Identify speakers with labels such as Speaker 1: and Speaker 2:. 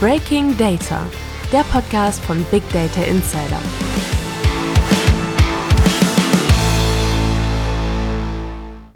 Speaker 1: Breaking Data, der Podcast von Big Data Insider.